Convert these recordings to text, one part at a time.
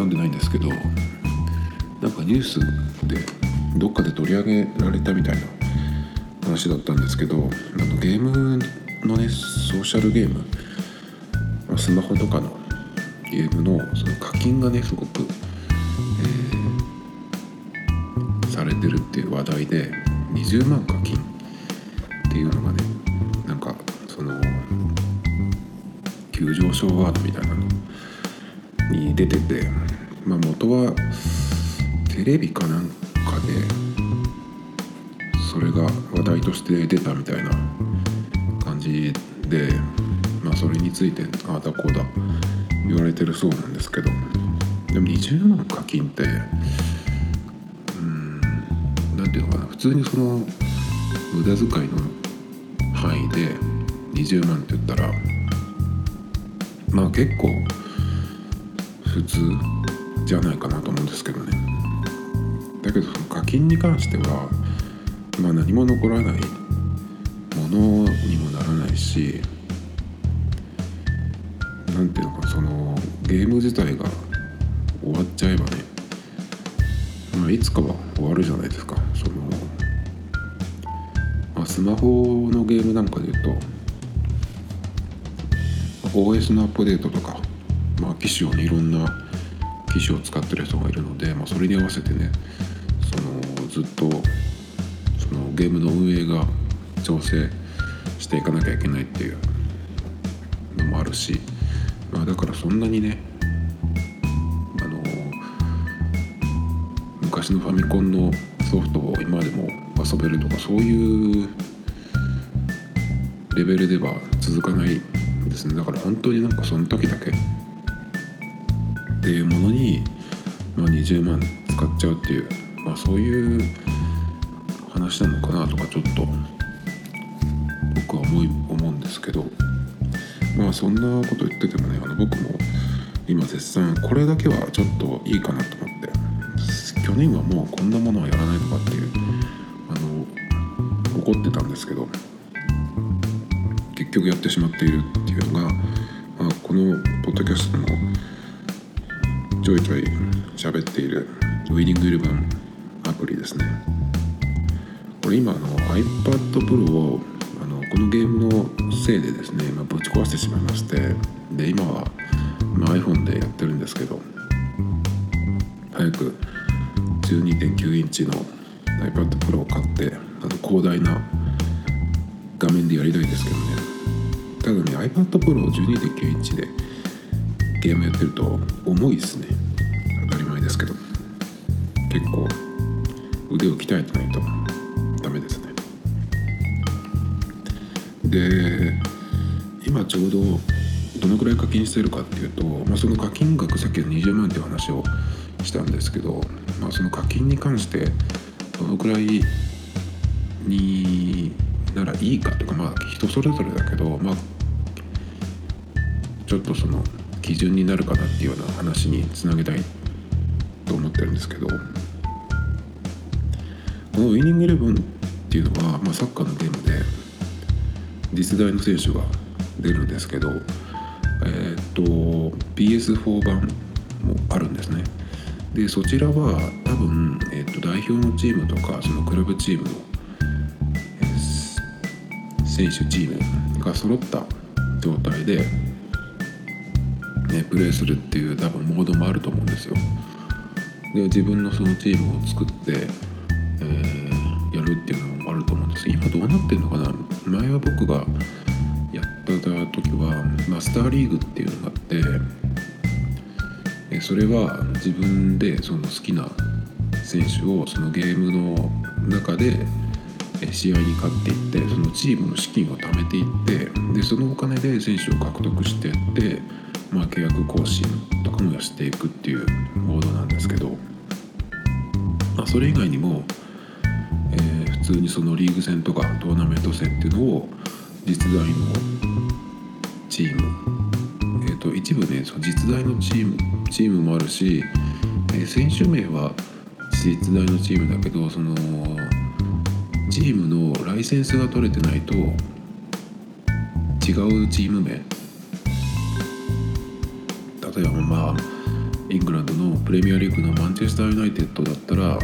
読んでないんですけどなんかニュースでどっかで取り上げられたみたいな話だったんですけどあのゲームのねソーシャルゲームスマホとかのゲームのその課金がねすごく、えー、されてるっていう話題で20万課金っていうのがねなんかその急上昇ワードみたいなのに出てて、まあ、元はテレビかなんかでそれが話題として出たみたいな感じで、まあ、それについてああだこうだ言われてるそうなんですけどでも20万課金ってうん何ていうのかな普通にその無駄遣いの範囲で20万って言ったらまあ結構普通じゃないかなと思うんですけどね。だけどその課金に関してはまあ何も残らない。ものにもならないし何ていうのかそのゲーム自体が終わっちゃえばねまあいつかは終わるじゃないですか。その、まあ、スマホのゲームなんかで言うと OS のアップデートとか、まあ、機種をねいろんな機種を使ってる人がいるので、まあ、それに合わせてねそのずっとそのゲームの運営が調整していかなきゃいけないっていうのもあるし、まあ、だからそんなにねあの昔のファミコンのソフトを今でも遊べるとかそういうレベルでは続かないですね。だから本当になんかその時だけっていうものに、まあ、20万使っちゃうっていう、まあ、そういう話なのかなとかちょっと僕は思い思うんですけどまあそんなこと言っててもねあの僕も今絶賛これだけはちょっといいかなと思って去年はもうこんなものはやらないとかっていうあの怒ってたんですけど結局やってしまっているっていうのが、まあ、このポッドキャストもちょいちょい喋っているウィニングイレブンアプリですね。これ今あの iPad Pro をあのこのゲームのせいでですね、まあ、ぶち壊してしまいましてで今は、まあ、iPhone でやってるんですけど早く12.9インチの iPad Pro を買ってあの広大な画面でやりたいですけどね。ただね iPad Pro 12.9インチでゲームやってると重いですね。当たり前ですけど。結構腕を鍛えてないとダメですね。で今ちょうどどのくらい課金してるかっていうと、まあ、その課金額さっきの20万っていう話をしたんですけど、まあ、その課金に関してどのくらいにならいいかとかまあ人それぞれだけどまあちょっとその基準になるかなっていうような話につなげたいと思ってるんですけど。このウィニングイレブンっていうのは、まあ、サッカーのゲームで実在の選手が出るんですけどえっ、と PS4 版もあるんですね。でそちらは多分、えーと、代表のチームとかそのクラブチームの、えー、選手チームが揃った状態で、ね、プレーするっていう多分モードもあると思うんですよ。で自分のそのチームを作って、えー、やるっていうのもあると思うんです。今どうなってるのかな。前は僕がやった時はマスターリーグっていうのがあってそれは自分でその好きな選手をそのゲームの中で試合に勝っていってそのチームの資金を貯めていってでそのお金で選手を獲得していって、まあ、契約更新とかもしていくっていうモードなんですけど、まあ、それ以外にも、えー、普通にそのリーグ戦とかトーナメント戦っていうのを実在のチーム、えー、と一部ねその実在のチームチームもあるし、えー、選手名は実在のチームだけどそのチームのライセンスが取れてないと違うチーム名例えばまあイングランドのプレミアリーグのマンチェスター・ユナイテッドだったら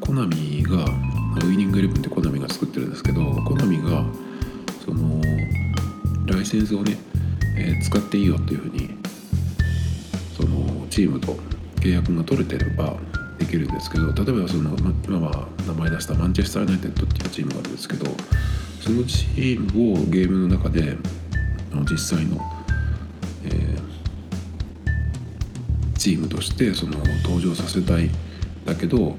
コナミがウイニングイレブンってコナミが作ってるんですけどコナミがそのライセンスをね、えー、使っていいよっていうふうにそのチームと契約が取れてればできるんですけど例えばその今は名前出したマンチェスター・ユナイテッドっていうチームがあるんですけどそのチームをゲームの中で実際の、チームとしてその登場させたいだけど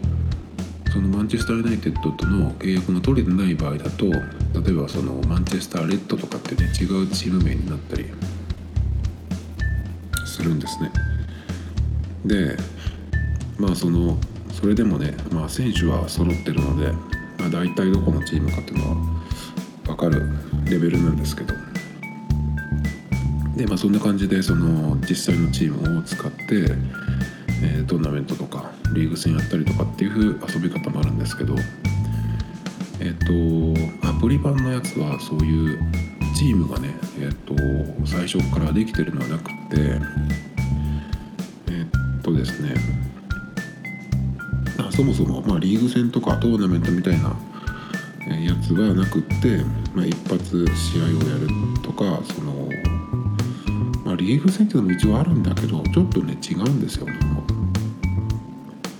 そのマンチェスター・ユナイテッドとの契約が取れてない場合だと例えばそのマンチェスター・レッドとかってね違うチーム名になったりするんですね。でまあそのそれでもね、まあ、選手は揃ってるので、まあ、大体どこのチームかっていうのは分かるレベルなんですけどでまあそんな感じでその実際のチームを使って、えー、トーナメントとかリーグ戦やったりとかっていう遊び方もあるんですけどえっ、ー、とアプリ版のやつはそういうチームがねえっ、ー、と最初からできてるのはなくてえっとですねそもそも、まあ、リーグ戦とかトーナメントみたいなやつはなくって、まあ、一発試合をやるとかその、リーグ戦っていうのも一応あるんだけどちょっとね違うんですよ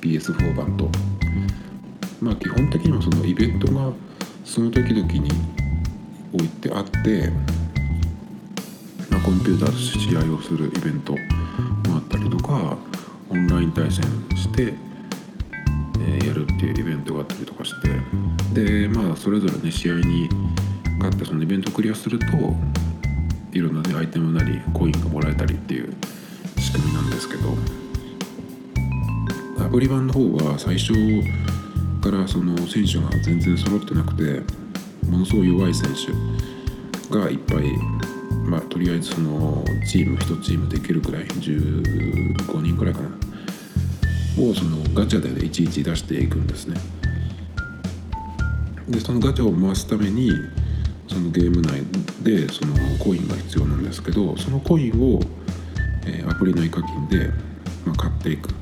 PS4 版と。まあ基本的にはそのイベントがその時々に置いてあって、まあ、コンピューターで試合をするイベントもあったりとかオンライン対戦してえやるっていうイベントがあったりとかしてでまあそれぞれね試合に勝ってそのイベントをクリアするといろんなねアイテムなりコインがもらえたりっていう仕組みなんですけどアプリ版の方は最初からその選手が全然揃ってなくてものすごい弱い選手がいっぱいまあとりあえずそのチーム1チームできるくらい15人くらいかなをそのガチャで、いちいち出していくんですね。でそのガチャを回すためにそのゲーム内でそのコインが必要なんですけどそのコインを、えー、アプリ内課金で、まあ、買っていくっ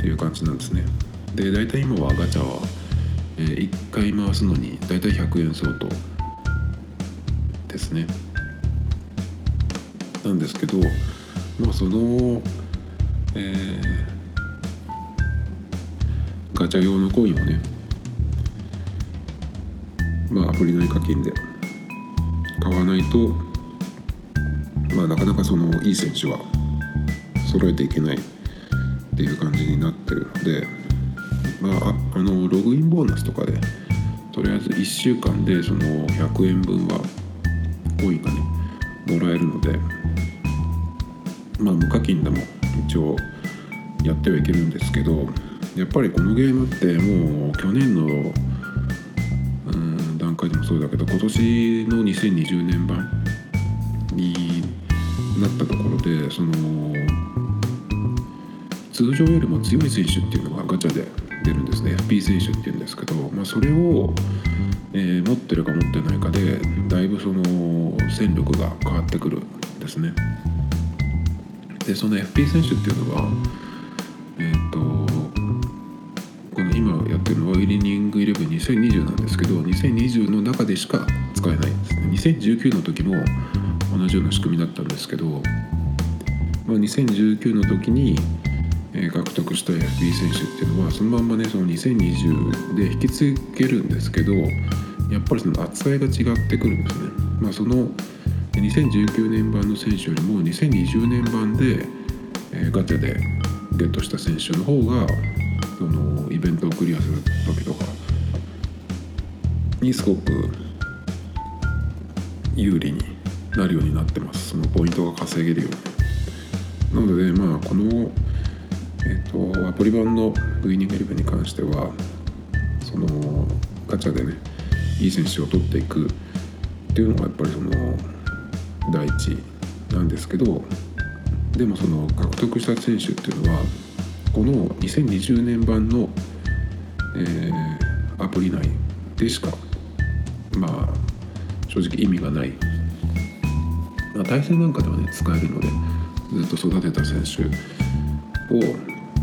ていう感じなんですね。で大体今はガチャは、えー、1回回すのに大体100円相当ですね。なんですけどまあそのえーガチャ用のコインをねまあアプリ内課金で買わないとまあなかなかそのいい選手は揃えていけないっていう感じになってるのでまああのログインボーナスとかでとりあえず1週間でその100円分はコインがねもらえるのでまあ無課金でも一応やってはいけるんですけどやっぱりこのゲームってもう去年のうん段階でもそうだけど今年の2020年版になったところでその通常よりも強い選手っていうのがガチャで出るんですね FP 選手っていうんですけど、まあ、それを、えー、持ってるか持ってないかでだいぶその戦力が変わってくるんですね。でその FP 選手っていうのは2020なんですけど2020の中でしか使えないんですね2019の時も同じような仕組みだったんですけど、まあ、2019の時に、獲得した FB 選手っていうのはそのまんまねその2020で引き継げるんですけどやっぱりその扱いが違ってくるんですね。まあ、その2019年版の選手よりも2020年版で、ガチャでゲットした選手の方がそのイベントをクリアする時とかにすごく有利になるようになってます。そのポイントが稼げるように。なのでまあこのえっ、ー、とアプリ版のウイニングエレブンに関してはそのガチャでねいい選手を取っていくっていうのがやっぱりその第一なんですけどでもその獲得した選手っていうのはこの2020年版の、えー、アプリ内でしかまあ正直意味がない、まあ、対戦なんかではね使えるのでずっと育てた選手を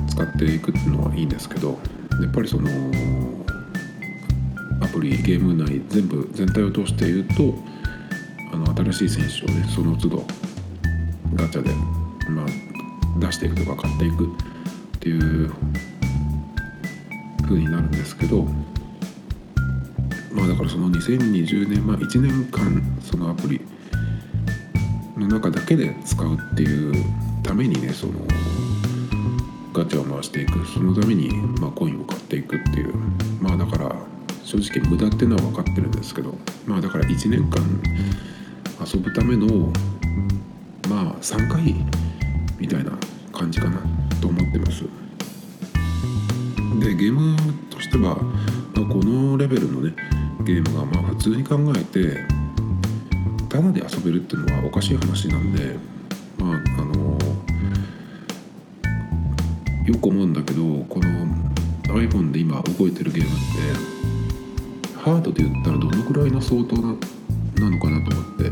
使っていくっていうのはいいんですけどやっぱりそのアプリゲーム内全部全体を通して言うとあの新しい選手をねその都度ガチャで、まあ、出していくとか買っていくっていう風になるんですけどまあだからその2020年、まあ、1年間そのアプリの中だけで使うっていうためにねそのガチャを回していく。そのために、まあ、コインを買っていくっていう。まあだから正直無駄っていうのは分かってるんですけどまあだから1年間遊ぶためのまあ3回みたいな感じかなと思ってます。でゲームとしては、まあ、このレベルのねゲームがまあ普通に考えてタダで遊べるっていうのはおかしい話なんでまああのよく思うんだけどこの iPhone で今動いてるゲームってハードで言ったらどのくらいの相当ななのかなと思って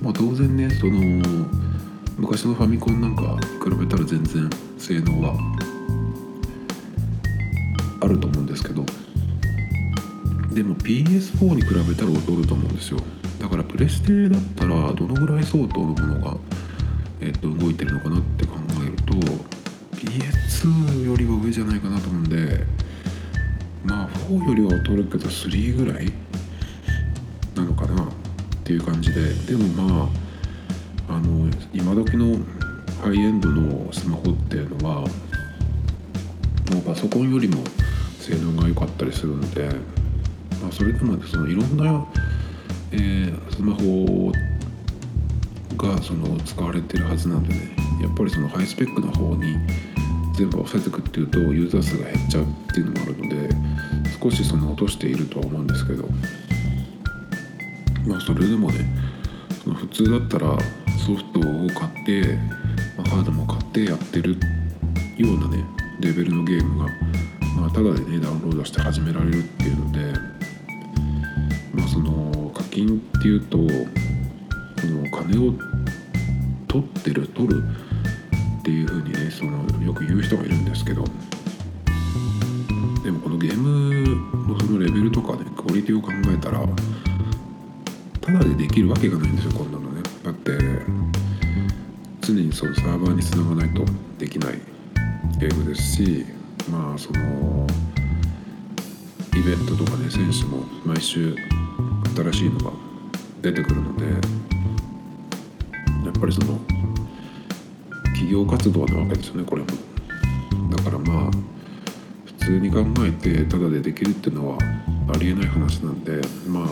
まあ当然ねその昔のファミコンなんか比べたら全然性能はでも PS4 に比べたら劣ると思うんですよ。だからプレステだったらどのぐらい相当のものが、えっと動いてるのかなって考えると PS2 よりは上じゃないかなと思うんでまあ4よりは劣るけど3ぐらいなのかなっていう感じで。でもまああの今時のハイエンドのスマホっていうのはもうパソコンよりも性能が良かったりするので、まあ、それでもそのいろんな、えー、スマホがその使われてるはずなんでねやっぱりそのハイスペックな方に全部押さえていくっていうとユーザー数が減っちゃうっていうのもあるので少しその落としているとは思うんですけどまあそれでもねその普通だったらソフトを買って、まあ、ハードも買ってやってるようなねレベルのゲームが、まあ、ただでねダウンロードして始められるっていうので金っていうとその金を取ってる取るっていう風にねそのよく言う人がいるんですけどでもこのゲームのそのレベルとかねクオリティを考えたらただでできるわけがないんですよこんなのね。だって常にそのサーバーにつながないとできないゲームですしまあそのイベントとかね選手も毎週新しいのが出てくるのでやっぱりその企業活動なわけですよねこれも。だからまあ普通に考えてタダでできるっていうのはありえない話なんでまあ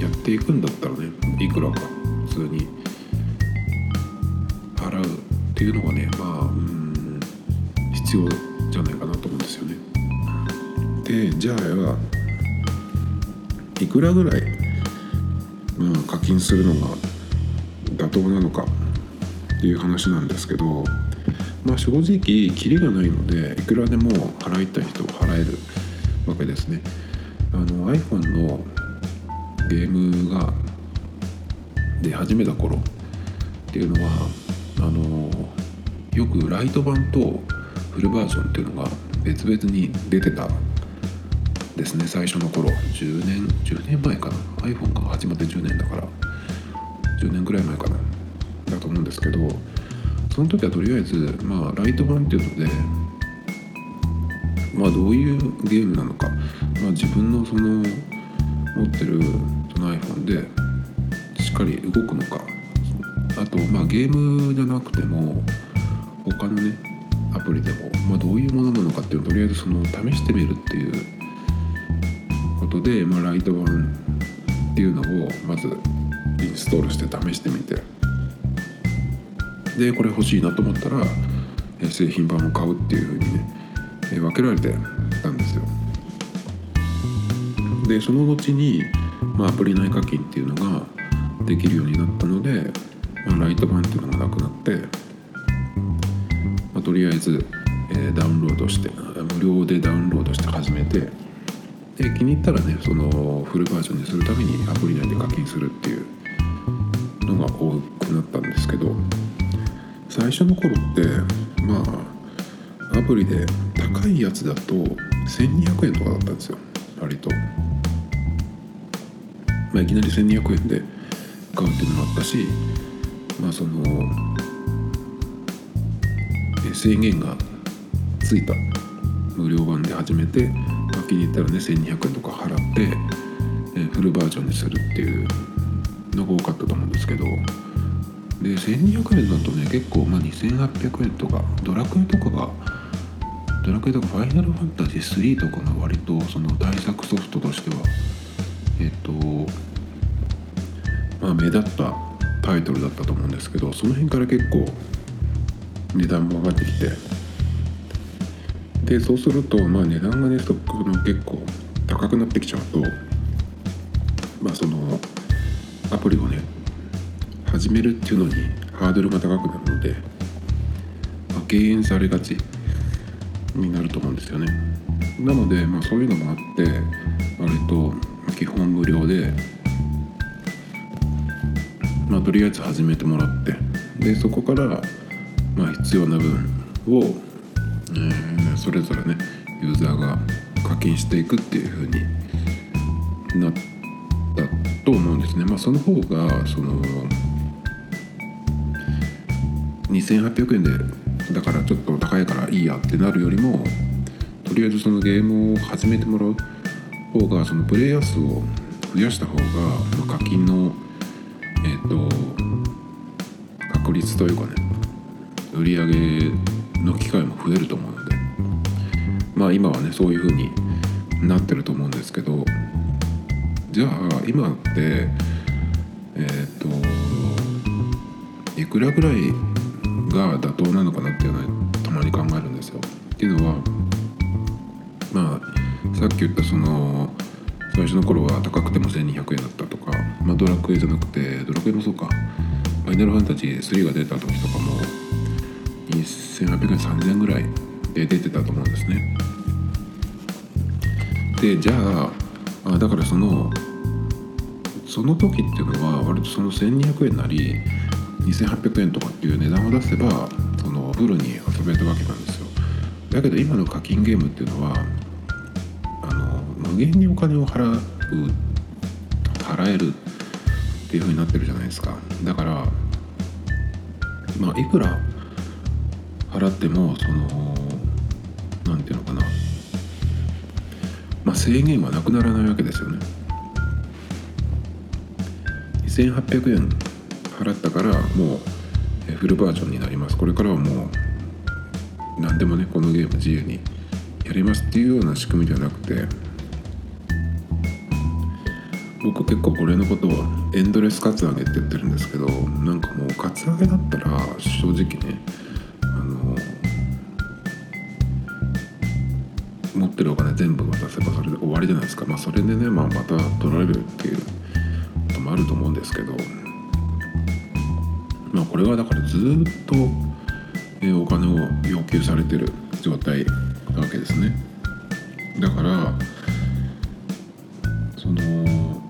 やっていくんだったらねいくらか普通に払うっていうのがねまあうん必要じゃないかなと思うんですよね。でじゃあいくらぐらい、まあ、課金するのが妥当なのかっていう話なんですけどまあ正直キリがないのでいくらでも払いたい人は払えるわけですね。あの iPhone のゲームが出始めた頃っていうのはあのよくライト版とフルバージョンっていうのが別々に出てたですね最初の頃。10年10年前かな。iPhone が始まって10年だから。10年ぐらい前かな。だと思うんですけどその時はとりあえずまあライト版っていうのでまあどういうゲームなのか、まあ、自分のその持ってるその iPhone でしっかり動くのか。あとまあゲームじゃなくても他のねアプリでも、まあ、どういうものなのかっていうのをとりあえずその試してみるっていうことで、まあ、ライト版っていうのをまずインストールして試してみて。でこれ欲しいなと思ったら製品版を買うっていうふうにね分けられてたんですよ。でその後に、まあ、アプリ内課金っていうのができるようになったので、まあ、ライト版っていうのがなくなって、まあ、とりあえず、えー、ダウンロードして無料でダウンロードして始めてで気に入ったらねそのフルバージョンにするためにアプリ内で課金するっていうのが多くなったんですけど最初の頃ってまあアプリで高いやつだと1200円とかだったんですよ。割と、まあ、いきなり1200円で買うっていうのもあったしまあその制限がついた無料版で始めて、気に入ったらね1200円とか払って、えフルバージョンにするっていうのが多かったと思うんですけどで1200円だとね結構、まあ、2800円とかドラクエとかがドラクエとかファイナルファンタジー3とかが割とその大作ソフトとしてはえっとまあ目立ったタイトルだったと思うんですけどその辺から結構値段も上がってきてでそうするとまあ値段がねストックの結構高くなってきちゃうとまあそのアプリをね始めるっていうのにハードルが高くなるので、まあ、敬遠されがちになると思うんですよね。なので、まあ、そういうのもあって割と基本無料で、まあ、とりあえず始めてもらってでそこから、まあ、必要な分を、えー、それぞれねユーザーが課金していくっていう風になったと思うんですね。まあ、その方がその2800円でだからちょっと高いからいいやってなるよりもとりあえずそのゲームを始めてもらう方がそのプレイヤー数を増やした方が、ま、課金のえっ、ー、と確率というかね売り上げの機会も増えると思うので。まあ今はねそういう風になってると思うんですけど。じゃあ今ってえっ、といくらぐらいが妥当なのかなっていうのはたまに考えるんですよ。っていうのはまあさっき言ったその最初の頃は高くても1200円だったとか、まあ、ドラクエじゃなくてドラクエもそうか。ファイナルファンタジー3が出た時とかも2800円3000円ぐらいで出てたと思うんですね。でじゃああだからそのその時っていうのは割とその1200円なり2800円とかっていう値段を出せばそのフルに遊べるわけなんですよだけど今の課金ゲームっていうのはあの無限にお金を払う払えるっていう風になってるじゃないですかだからまあいくら払ってもその何ていうのかな。まあ制限はなくならないわけですよね。2800円払ったからもうフルバージョンになります。これからはもう何でもねこのゲーム自由にやりますっていうような仕組みではなくて僕結構これのことをエンドレスカツアゲって言ってるんですけどなんかもうカツアゲだったら正直ねってるお金全部渡せばそれで終わりじゃないですか。まあそれでね、まあ、また取られるっていうこともあると思うんですけど。まあ、これはだからずっと、えお金を要求されてる状態なわけですね。だからその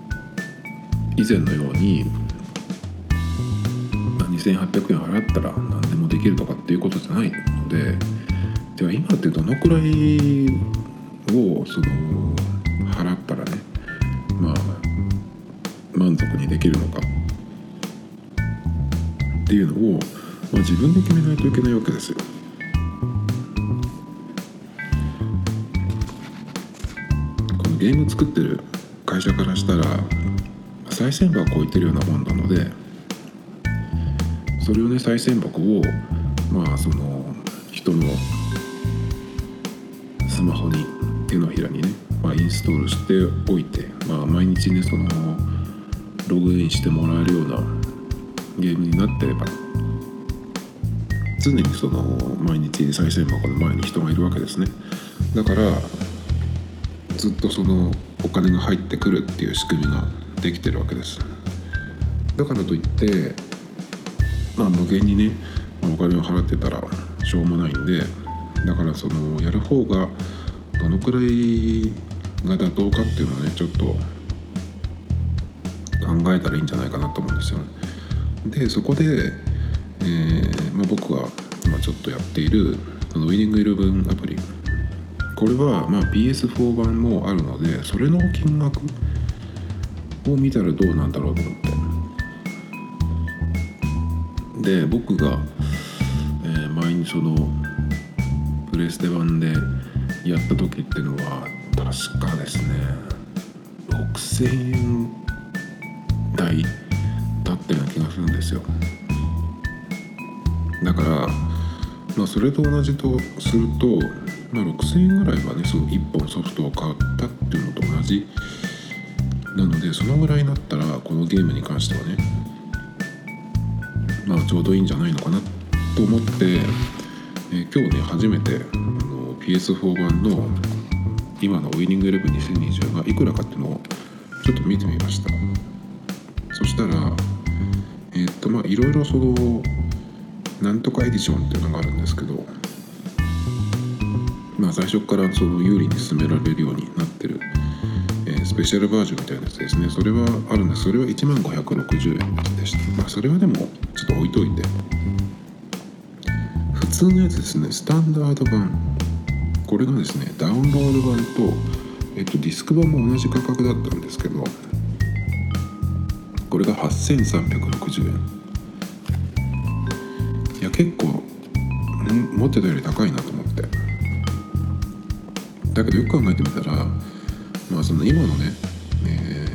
以前のように、ま、2800円払ったら何でもできるとかっていうことじゃないので。では今ってどのくらいをその払ったらねまあ満足にできるのかっていうのを、まあ、自分で決めないといけないわけですよ。このゲーム作ってる会社からしたら賽銭箱を置いてるようなもんなのでそれをね賽銭箱をまあその人のスマホに手のひらにね、まあ、インストールしておいて、まあ、毎日ねそのログインしてもらえるようなゲームになってれば常にその毎日賽銭箱の前に人がいるわけですね。だからずっとそのお金が入ってくるっていう仕組みができてるわけです。だからといってまあ無限にねお金を払ってたらしょうもないんでだからそのやる方がどのくらいが妥当かっていうのはねちょっと考えたらいいんじゃないかなと思うんですよね。でそこで、えーまあ、僕が今ちょっとやっているそのウィニングイレブンアプリこれはまあ PS4 版もあるのでそれの金額を見たらどうなんだろうと思ってで僕が、えー前にそのプレステ版でやった時っていうのは確かですね。6000円台だったような気がするんですよ。だからまあそれと同じとすると、まあ、6000円ぐらいはねその1本ソフトを買ったっていうのと同じ。なのでそのぐらいになったらこのゲームに関してはねまあちょうどいいんじゃないのかなと思って、えー今日ね初めてあの PS4 版の今のウィニングイレブン2020がいくらかっていうのをちょっと見てみました。そしたらえーっとまあいろいろそのなんとかエディションっていうのがあるんですけどまあ最初からその有利に進められるようになってる、えースペシャルバージョンみたいなやつですね。それはあるんです。それは1万560円でした。まあそれはでもちょっと置いといて。普通のやつですね。スタンダード版。これがですねダウンロード版と、えっと、ディスク版も同じ価格だったんですけどこれが8360円。いや結構持ってたより高いなと思って。だけどよく考えてみたらまあその今のね、えー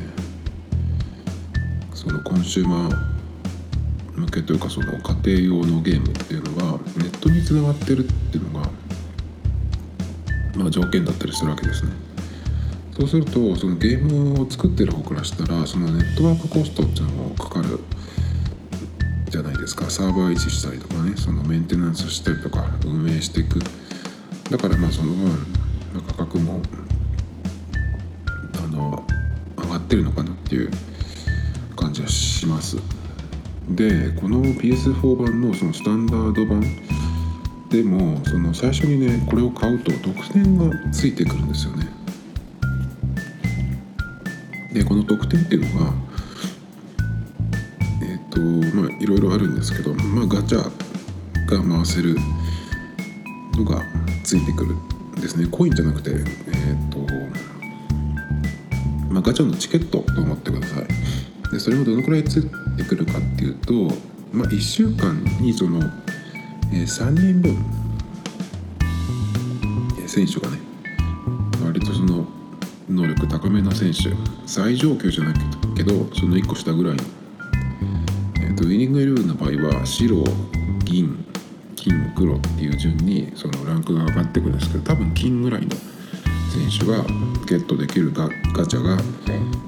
そのコンシューマー向けというかその家庭用のゲームっていうのがネットにつながってるっていうのがまあ条件だったりするわけですね。そうするとそのゲームを作ってる方からしたらそのネットワークコストっていうのもかかるじゃないですか。サーバー維持したりとかねそのメンテナンスしたりとか運営していく。だからまあその分、価格もあの上がってるのかなっていう感じはします。でこの PS4 版のそのスタンダード版でもその最初にねこれを買うと特典がついてくるんですよね。でこの特典っていうのがえっ、とまあいろいろあるんですけどまあガチャが回せるのがついてくるんですね。コインじゃなくてえっ、とまあガチャのチケットと思ってください。でそれをどのくらいついてくるかっていうと、まあ、1週間にその、えー3人分、えー選手がね割とその能力高めな選手。最上級じゃないけどその1個下ぐらい。の、えー、とウィニングイレブンの場合は白銀金黒っていう順にそのランクが上がってくるんですけど多分金ぐらいの選手がゲットできるガガチャが、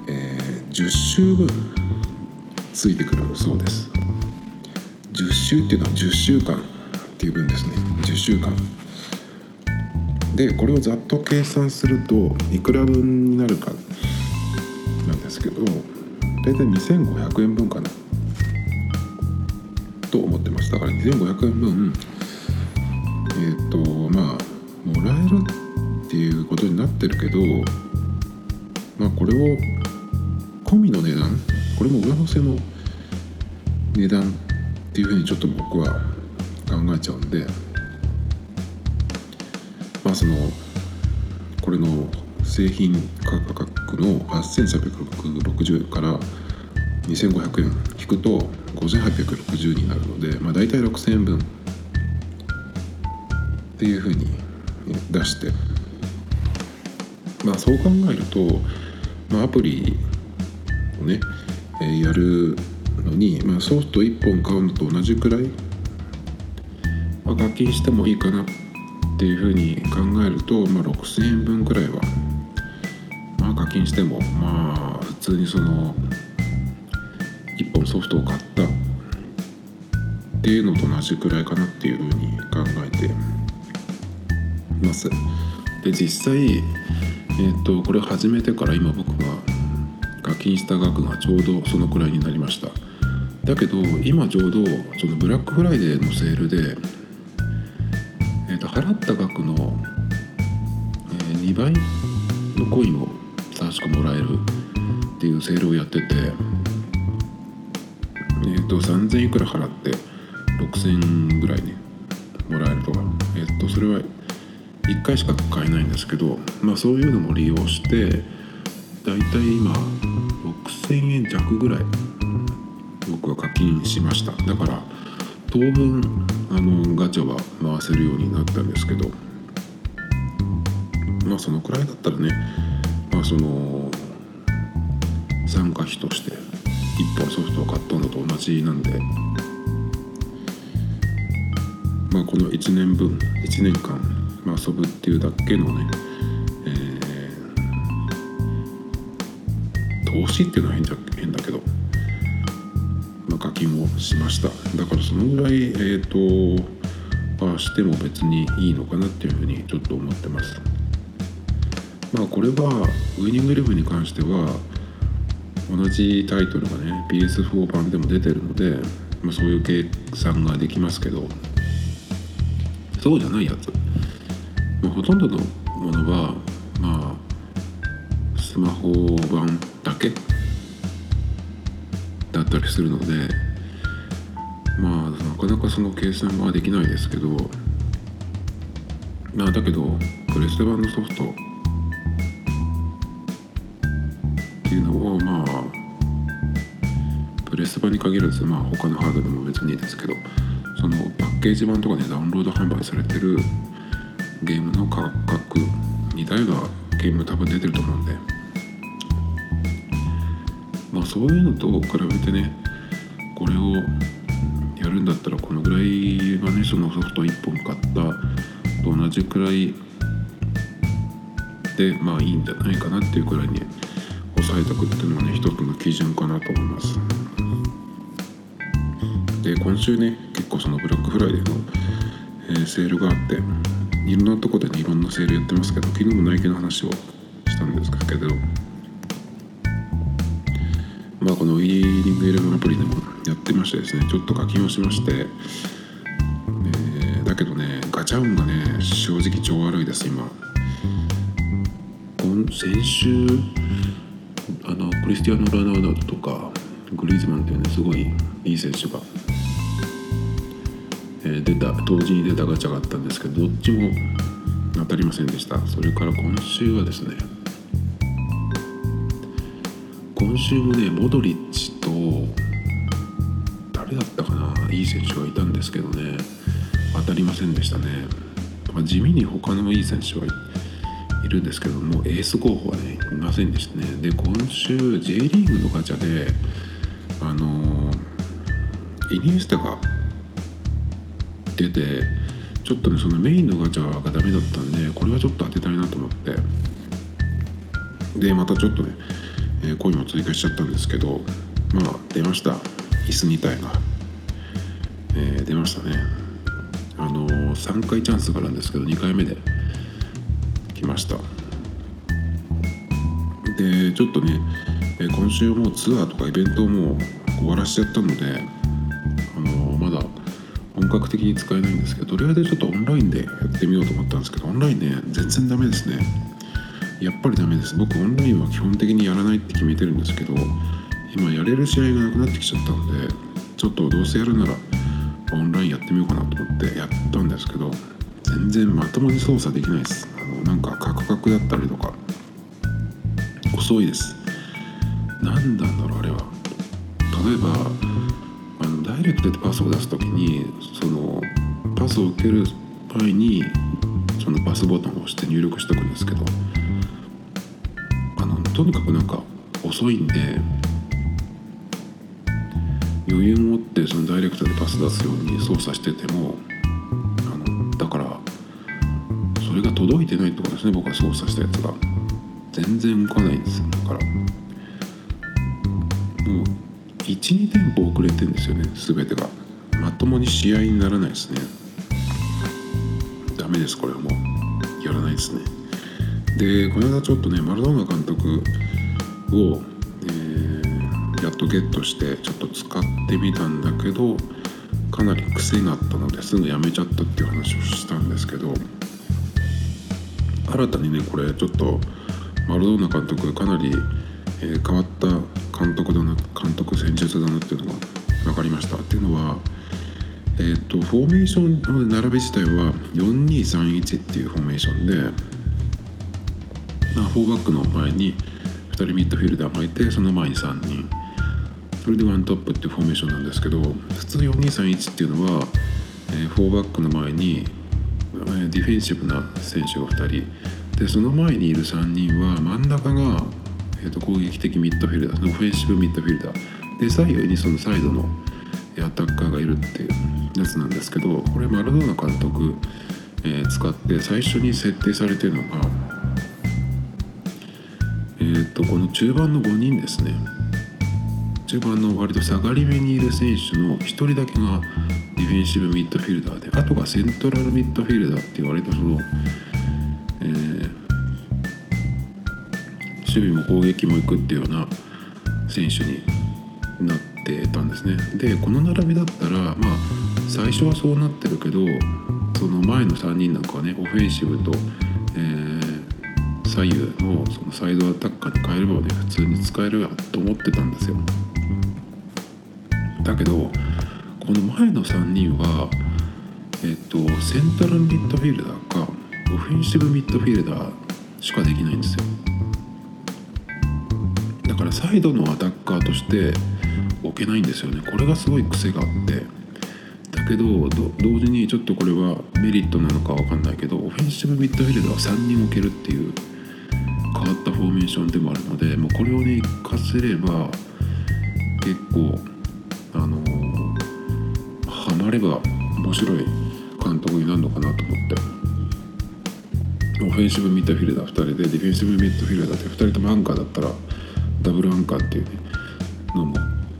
えー10週分ついてくるそうです。10週っていうのは10週間。っていう分ですね。10週間。でこれをざっと計算するといくら分になるかなんですけど大体2500円分かな。と思ってます。だから2500円分えっ、とまあもらえるっていうことになってるけどまあこれを込みの値段これも上乗せの値段っていうふうにちょっと僕は考えちゃうんでまあそのこれの製品価格の8360円から2500円引くと5860になるので、まあ、大体6000円分っていうふうに出してまあそう考えると、まあ、アプリをね、えやるのに、まあ、ソフト1本買うのと同じくらい、まあ、課金してもいいかなっていうふうに考えると、まあ、6000円分くらいは、まあ、課金してもまあ普通にその1本ソフトを買ったっていうのと同じくらいかなっていうふうに考えてます。で実際、えー、とこれ始めてから今僕が課金した額がちょうどそのくらいになりましただけど今ちょうどそのブラックフライデーのセールで、えー、と払った額の、えー2倍のコインを確かもらえるっていうセールをやっててえ、ー、と3000いくら払って6000ぐらいねもらえるとかえ、ー、とそれは1回しか買えないんですけどまあそういうのも利用してだいたい今6000円弱ぐらい僕は課金しました。だから当分あのガチャは回せるようになったんですけどまあそのくらいだったらねまあその参加費として1本ソフトを買ったのと同じなんでまあこの1年分1年間、まあ、遊ぶっていうだけのね、えー、投資っていうのは変じゃ変だけど、ま、課金をしましただからそのぐらいえっ、ー、とあしても別にいいのかなっていうふうにちょっと思ってます。まあこれはウイニングイレブンに関しては同じタイトルがね PS4 版でも出てるので、まあ、そういう計算ができますけどそうじゃないやつ、まあ、ほとんどのものはまあスマホ版だけったりするのでまあなかなかその計算はできないですけどまあだけどプレステ版のソフトっていうのをまあプレスバに限らずまあ他のハードでも別にいいですけどそのパッケージ版とかでダウンロード販売されてるゲームの価格似たようなゲーム多分出てると思うんでまあそういうのと比べてねこれをやるんだったらこのぐらいはねそのソフト1本買ったと同じくらいでまあいいんじゃないかなっていうくらいに抑えておくっていうのはね一つの基準かなと思います。で今週ね結構そのブラックフライデーの、えー、セールがあっていろんなとこでねいろんなセールやってますけど昨日もナイキの話をしたんですけどまあこのウィーリングエレブンアプリでもやってましてですねちょっと課金をしまして、えー、だけどねガチャ運がね正直超悪いです今。先週あのクリスティアーノ・ラナウダとかグリーズマンっていうねすごいいい選手が、えー、出た同時に出たガチャがあったんですけどどっちも当たりませんでした。それから今週はですね今週もねモドリッチと誰だったかないい選手がいたんですけどね当たりませんでしたね、まあ、地味に他のいい選手はいるんですけどもエース候補はねいませんでしたね。で今週 J リーグのガチャであのイニエスタが出てちょっとねそのメインのガチャがダメだったんでこれはちょっと当てたいなと思って。でまたちょっとね、えー、コインを追加しちゃったんですけどまあ出ました。椅子2体が、えー、出ましたね。あのー、3回チャンスがあるんですけど2回目できました。でちょっとね今週もツアーとかイベントをもう終わらしちゃったのであのまだ本格的に使えないんですけどとりあえずちょっとオンラインでやってみようと思ったんですけどオンラインね全然ダメですね。やっぱりダメです。僕オンラインは基本的にやらないって決めてるんですけど今やれる試合がなくなってきちゃったのでちょっとどうせやるならオンラインやってみようかなと思ってやったんですけど全然まともに操作できないです。あのなんかカクカクだったりとか遅いです。何なんだろうあれは。例えばあのダイレクトでパスを出す時にそのパスを受ける前にそのパスボタンを押して入力しておくんですけどとにかくなんか遅いんで余裕を持ってそのダイレクトでパス出すように操作しててもあのだからそれが届いてないってことですね僕が操作したやつが。全然動かないんですよ。だからもう12店舗遅れてんですよね全てが。まともに試合にならないですね。ダメですこれはもう。やらないですね。でこの間ちょっとねマラドーナ監督を、えー、やっとゲットしてちょっと使ってみたんだけどかなり癖があったのですぐやめちゃったっていう話をしたんですけど新たにねこれちょっとマラドーナ監督かなり、えー変わった監督だな監督戦術だなっていうのが分かりました。っていうのはえー、とフォーメーションの並び自体は4231っていうフォーメーションで、4バックの前に2人ミッドフィルダーがいてその前に3人。それでワントップっていうフォーメーションなんですけど普通4231っていうのは、えー、4バックの前に、えディフェンシブな選手が2人。でその前にいる3人は真ん中が、えー、と攻撃的ミッドフィルダーオフェンシブミッドフィルダー。で左右にそのサイドのアタッカーがいるっていうやつなんですけどこれマラドーナ監督、え使って最初に設定されてるのが、えー、とこの中盤の5人ですね。中盤の割と下がり目にいる選手の1人だけがディフェンシブミッドフィルダーであとがセントラルミッドフィルダーっていう割とその、えー守備も攻撃もいくっていうような選手になってたんですね。でこの並びだったらまあ最初はそうなってるけどその前の3人なんかはねオフェンシブと、左右のそのサイドアタッカーに変えればね普通に使えるやと思ってたんですよ。だけどこの前の3人はえっとセントラルミッドフィールダーかオフェンシブミッドフィールダーしかできないんですよ。だからサイドのアタッカーとして置けないんですよね。これがすごい癖があって。だけど同時にちょっとこれはメリットなのかわかんないけどオフェンシブミッドフィールダーは3人置けるっていう変わったフォーメーションでもあるのでもうこれをね活かせれば結構あのーハマれば面白い監督になるのかなと思って。オフェンシブミッドフィルダー2人でディフェンシブミッドフィルダーで2人ともアンカーだったらダブルアンカーっていう、ね、のも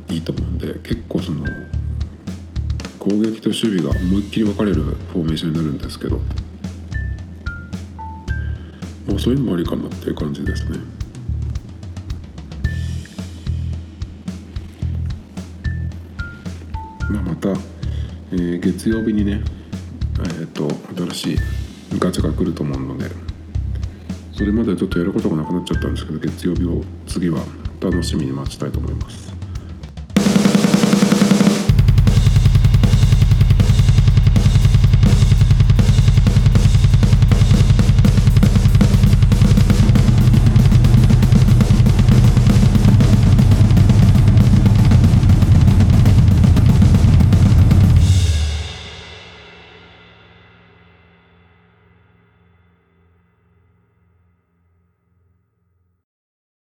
いいと思うんで結構その攻撃と守備が思いっきり分かれるフォーメーションになるんですけどもうそういうのもありかなっていう感じですね。まあ、また、えー月曜日にね、えー、と新しいガチャが来ると思うのでそれまでちょっとやることがなくなっちゃったんですけど月曜日を次は楽しみに待ちたいと思います。